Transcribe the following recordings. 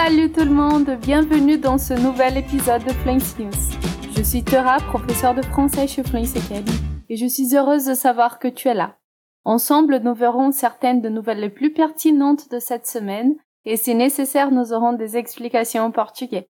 Salut tout le monde, bienvenue dans ce nouvel épisode de Fluency News. Je suis Tera, professeure de français chez Fluency Academy, et je suis heureuse de savoir que tu es là. Ensemble, nous verrons certaines de nouvelles les plus pertinentes de cette semaine, et si nécessaire, nous aurons des explications en portugais.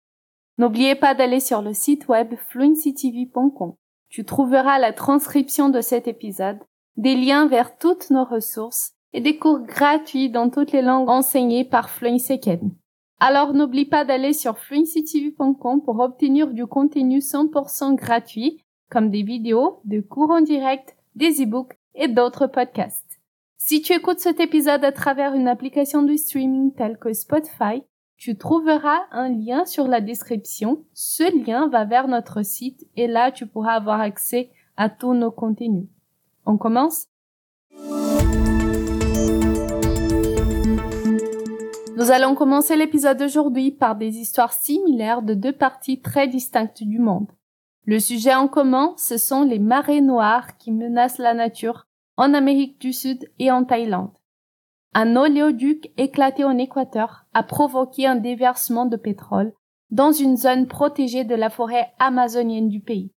N'oubliez pas d'aller sur le site web fluencytv.com. Tu trouveras la transcription de cet épisode, des liens vers toutes nos ressources et des cours gratuits dans toutes les langues enseignées par Fluency Academy. Alors n'oublie pas d'aller sur fluencytv.com pour obtenir du contenu 100% gratuit, comme des vidéos, des cours en direct, des e-books et d'autres podcasts. Si tu écoutes cet épisode à travers une application de streaming telle que Spotify, tu trouveras un lien sur la description. Ce lien va vers notre site et là tu pourras avoir accès à tous nos contenus. On commence? Nous allons commencer l'épisode d'aujourd'hui par des histoires similaires de deux parties très distinctes du monde. Le sujet en commun, ce sont les marées noires qui menacent la nature en Amérique du Sud et en Thaïlande. Un oléoduc éclaté en Équateur a provoqué un déversement de pétrole dans une zone protégée de la forêt amazonienne du pays.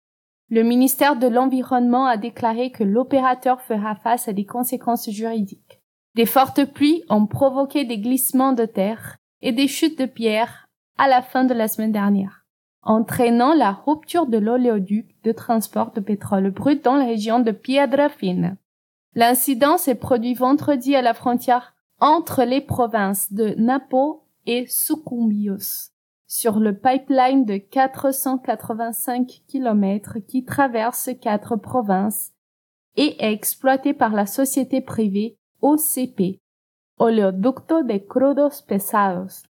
Le ministère de l'Environnement a déclaré que l'opérateur fera face à des conséquences juridiques. Des fortes pluies ont provoqué des glissements de terre et des chutes de pierres à la fin de la semaine dernière, entraînant la rupture de l'oléoduc de transport de pétrole brut dans la région de Piedra Fina. L'incident s'est produit vendredi à la frontière entre les provinces de Napo et Sucumbios, sur le pipeline de 485 km qui traverse quatre provinces et est exploité par la société privée OCP, Oleoducto de Crudos Pesados.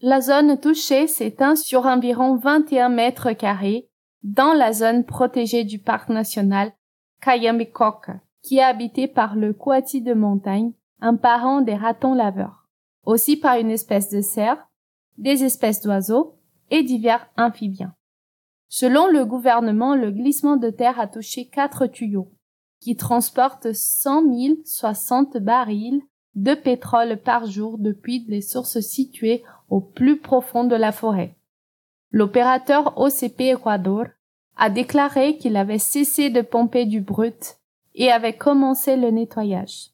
La zone touchée s'étend sur environ 21 mètres carrés dans la zone protégée du parc national Cayambicoca, qui est habité par le coati de montagne, un parent des ratons laveurs, aussi par une espèce de cerf, des espèces d'oiseaux et divers amphibiens. Selon le gouvernement, le glissement de terre a touché quatre tuyaux, qui transporte 100 060 barils de pétrole par jour depuis les sources situées au plus profond de la forêt. L'opérateur OCP Ecuador a déclaré qu'il avait cessé de pomper du brut et avait commencé le nettoyage.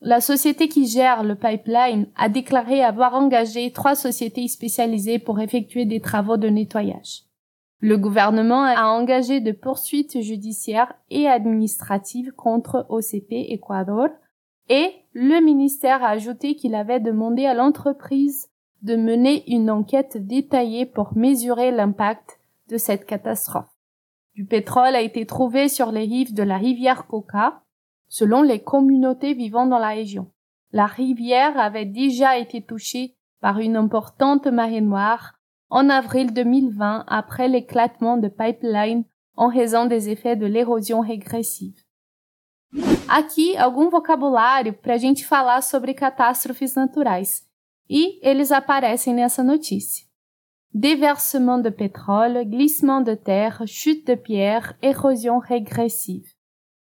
La société qui gère le pipeline a déclaré avoir engagé trois sociétés spécialisées pour effectuer des travaux de nettoyage. Le gouvernement a engagé de poursuites judiciaires et administratives contre OCP Ecuador et le ministère a ajouté qu'il avait demandé à l'entreprise de mener une enquête détaillée pour mesurer l'impact de cette catastrophe. Du pétrole a été trouvé sur les rives de la rivière Coca, selon les communautés vivant dans la région. La rivière avait déjà été touchée par une importante marée noire en avril 2020 après l'éclatement de pipeline en raison des effets de l'érosion regressiva. Aqui algum vocabulário para a gente falar sobre catástrofes naturais, e eles aparecem nessa notícia. Déversement de pétrole, glissement de terre, chute de pierre, érosion regressiva.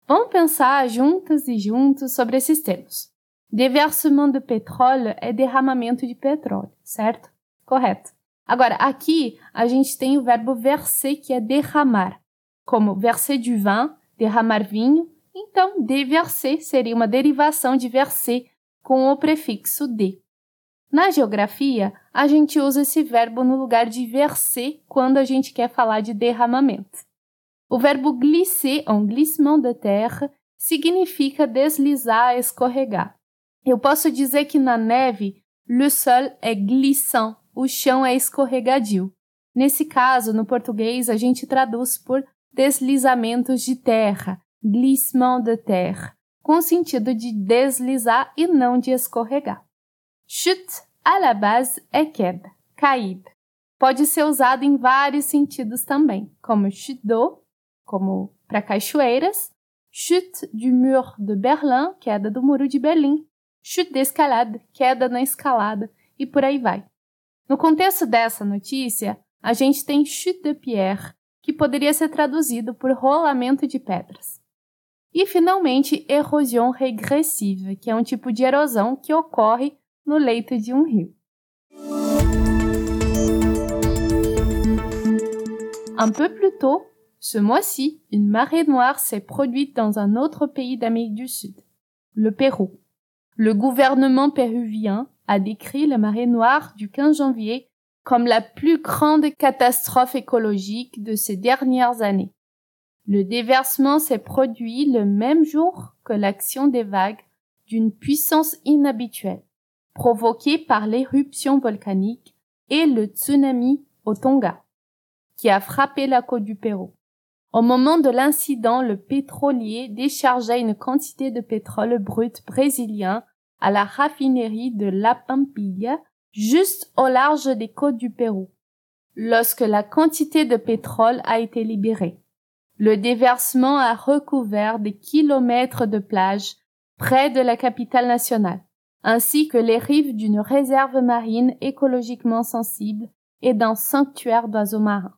Vamos pensar juntas e juntos sobre esses termos. Déversement de pétrole é derramamento de petróleo, certo? Correto. Agora, aqui a gente tem o verbo verser, que é derramar, como verser du vin, derramar vinho. Então, déverser seria uma derivação de verser com o prefixo de. Na geografia, a gente usa esse verbo no lugar de verser quando a gente quer falar de derramamento. O verbo glisser, en glissement de terre, significa deslizar, escorregar. Eu posso dizer que na neve, le sol é glissant, o chão é escorregadio. Nesse caso, no português, a gente traduz por deslizamentos de terra, glissement de terre, com o sentido de deslizar e não de escorregar. Chute, à la base, é queda, caída. Pode ser usado em vários sentidos também, como chute d'eau, como para cachoeiras, chute du mur de Berlin, queda do muro de Berlim, chute d'escalade, queda na escalada, e por aí vai. No contexto dessa notícia, a gente tem chute de pierre, que poderia ser traduzido por rolamento de pedras. E, finalmente, erosão regressiva, que é um tipo de erosão que ocorre no leito de um rio. Un peu plus tôt, ce mois-ci, une marée noire s'est produite dans un autre pays d'Amérique du Sud, le Pérou. Le gouvernement péruvien a décrit la marée noire du 15 janvier comme la plus grande catastrophe écologique de ces dernières années. Le déversement s'est produit le même jour que l'action des vagues d'une puissance inhabituelle, provoquée par l'éruption volcanique et le tsunami au Tonga, qui a frappé la côte du Pérou. Au moment de l'incident, le pétrolier déchargeait une quantité de pétrole brut brésilien à la raffinerie de La Pampilla, juste au large des côtes du Pérou, lorsque la quantité de pétrole a été libérée. Le déversement a recouvert des kilomètres de plage près de la capitale nationale, ainsi que les rives d'une réserve marine écologiquement sensible et d'un sanctuaire d'oiseaux marins.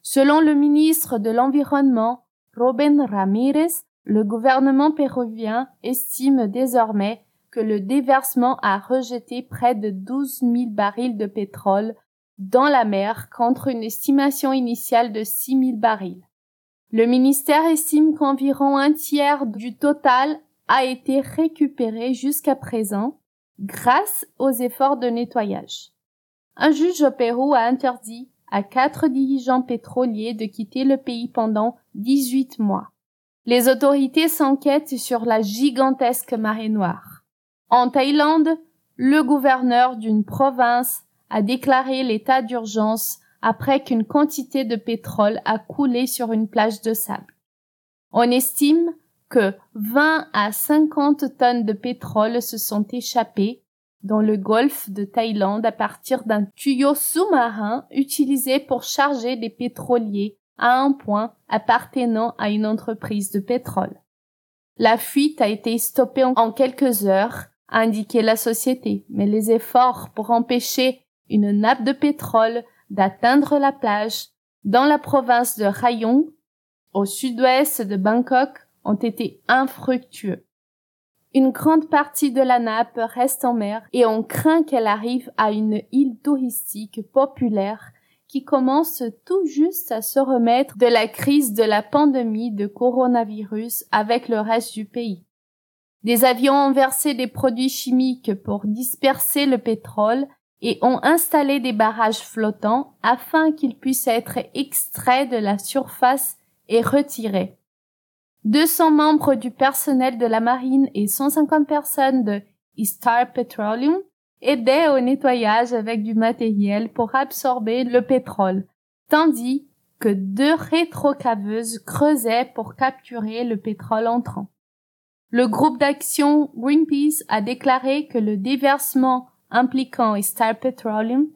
Selon le ministre de l'Environnement, Robin Ramirez, le gouvernement péruvien estime désormais que le déversement a rejeté près de 12 000 barils de pétrole dans la mer contre une estimation initiale de 6 000 barils. Le ministère estime qu'environ un tiers du total a été récupéré jusqu'à présent grâce aux efforts de nettoyage. Un juge au Pérou a interdit à quatre dirigeants pétroliers de quitter le pays pendant 18 mois. Les autorités s'enquêtent sur la gigantesque marée noire. En Thaïlande, le gouverneur d'une province a déclaré l'état d'urgence après qu'une quantité de pétrole a coulé sur une plage de sable. On estime que 20 à 50 tonnes de pétrole se sont échappées dans le golfe de Thaïlande à partir d'un tuyau sous-marin utilisé pour charger des pétroliers à un point appartenant à une entreprise de pétrole. La fuite a été stoppée en quelques heures, a indiqué la société, mais les efforts pour empêcher une nappe de pétrole d'atteindre la plage dans la province de Rayong, au sud-ouest de Bangkok, ont été infructueux. Une grande partie de la nappe reste en mer et on craint qu'elle arrive à une île touristique populaire commence tout juste à se remettre de la crise de la pandémie de coronavirus avec le reste du pays. Des avions ont versé des produits chimiques pour disperser le pétrole et ont installé des barrages flottants afin qu'ils puissent être extraits de la surface et retirés. 200 membres du personnel de la marine et 150 personnes de Star Petroleum aidaient au nettoyage avec du matériel pour absorber le pétrole, tandis que deux rétrocaveuses creusaient pour capturer le pétrole entrant. Le groupe d'action Greenpeace a déclaré que le déversement impliquant Star Petroleum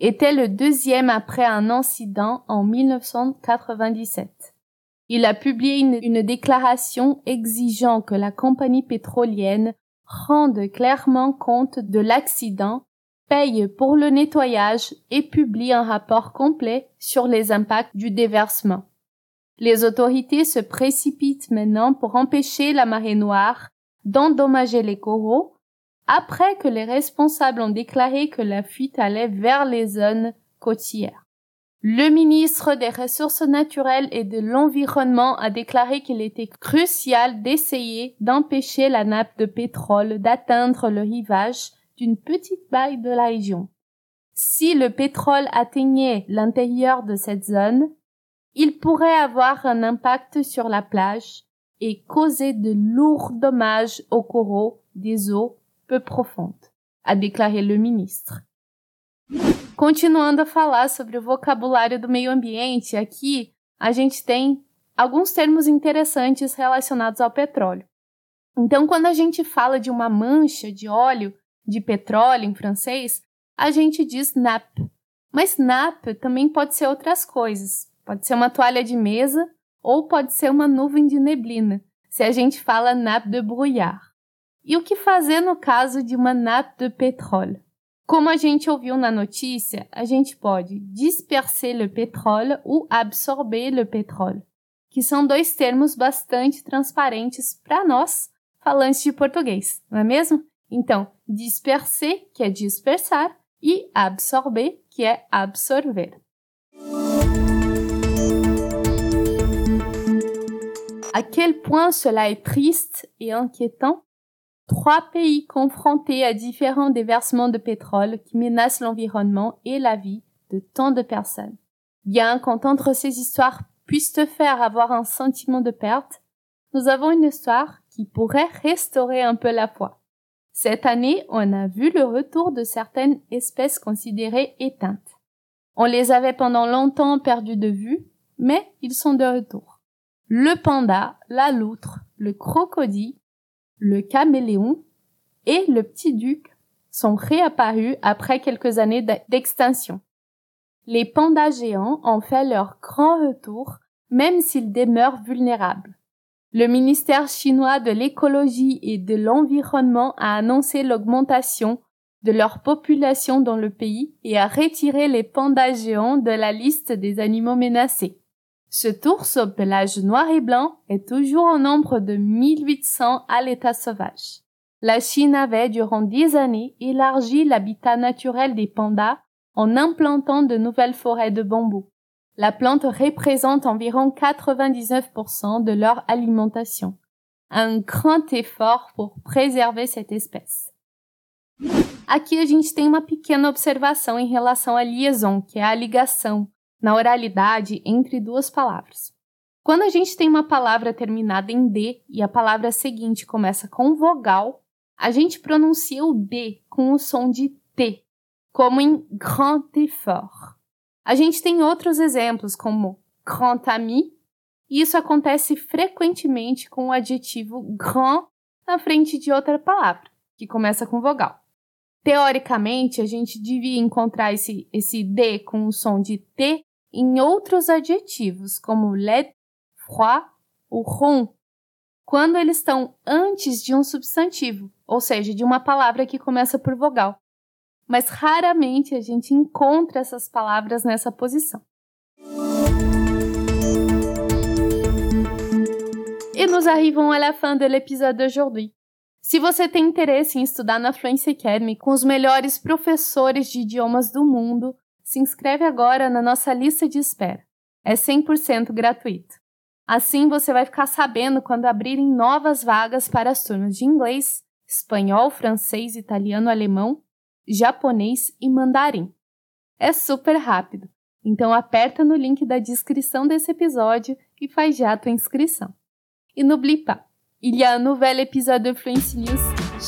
était le deuxième après un incident en 1997. Il a publié une, déclaration exigeant que la compagnie pétrolienne rende clairement compte de l'accident, paye pour le nettoyage et publie un rapport complet sur les impacts du déversement. Les autorités se précipitent maintenant pour empêcher la marée noire d'endommager les coraux après que les responsables ont déclaré que la fuite allait vers les zones côtières. Le ministre des Ressources naturelles et de l'Environnement a déclaré qu'il était crucial d'essayer d'empêcher la nappe de pétrole d'atteindre le rivage d'une petite baille de la région. Si le pétrole atteignait l'intérieur de cette zone, il pourrait avoir un impact sur la plage et causer de lourds dommages aux coraux des eaux peu profondes, a déclaré le ministre. Continuando a falar sobre o vocabulário do meio ambiente, aqui a gente tem alguns termos interessantes relacionados ao petróleo. Então, quando a gente fala de uma mancha de óleo de petróleo em francês, a gente diz nappe. Mas nappe também pode ser outras coisas. Pode ser uma toalha de mesa ou pode ser uma nuvem de neblina, se a gente fala nappe de brouillard. E o que fazer no caso de uma nappe de pétrole? Como a gente ouviu na notícia, a gente pode disperser le pétrole ou absorber le pétrole, que são dois termos bastante transparentes para nós, falantes de português, não é mesmo? Então, disperser, que é dispersar, e absorber, que é absorver. À quel point cela est triste et inquiétant Trois pays confrontés à différents déversements de pétrole qui menacent l'environnement et la vie de tant de personnes. Bien qu'entendre ces histoires puisse te faire avoir un sentiment de perte, nous avons une histoire qui pourrait restaurer un peu la foi. Cette année, on a vu le retour de certaines espèces considérées éteintes. On les avait pendant longtemps perdues de vue, mais ils sont de retour. Le panda, la loutre, le crocodile, le caméléon et le petit duc sont réapparus après quelques années d'extinction. Les pandas géants ont fait leur grand retour, même s'ils demeurent vulnérables. Le ministère chinois de l'écologie et de l'environnement a annoncé l'augmentation de leur population dans le pays et a retiré les pandas géants de la liste des animaux menacés. Ce ours au pelage noir et blanc est toujours au nombre de 1800 à l'état sauvage. La Chine avait durant dix années élargi l'habitat naturel des pandas en implantant de nouvelles forêts de bambou. La plante représente environ 99% de leur alimentation. Un grand effort pour préserver cette espécie. Aqui a gente uma pequena observação em relação à liaison, que é a ligação na oralidade entre duas palavras. Quando a gente tem uma palavra terminada em D e a palavra seguinte começa com vogal, a gente pronuncia o D com o som de T, como em grand effort. A gente tem outros exemplos, como grand ami, e isso acontece frequentemente com o adjetivo grand na frente de outra palavra, que começa com vogal. Teoricamente, a gente devia encontrar esse, esse D com o som de T em outros adjetivos, como laid, froid ou rond, quando eles estão antes de um substantivo, ou seja, de uma palavra que começa por vogal mas raramente a gente encontra essas palavras nessa posição. E nos arrivons à la fin de l'épisode d'aujourd'hui. Se você tem interesse em estudar na Fluency Academy com os melhores professores de idiomas do mundo, se inscreve agora na nossa lista de espera. É 100% gratuito. Assim você vai ficar sabendo quando abrirem novas vagas para as turmas de inglês, espanhol, francês, italiano, alemão japonês e mandarim. É super rápido, então aperta no link da descrição desse episódio e faz já a tua inscrição. Et n'oublie pas, il y a un nouvel épisode de Fluency News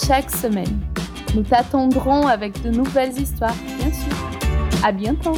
chaque semaine. Nous t'attendrons avec de nouvelles histoires, bien sûr. À bientôt!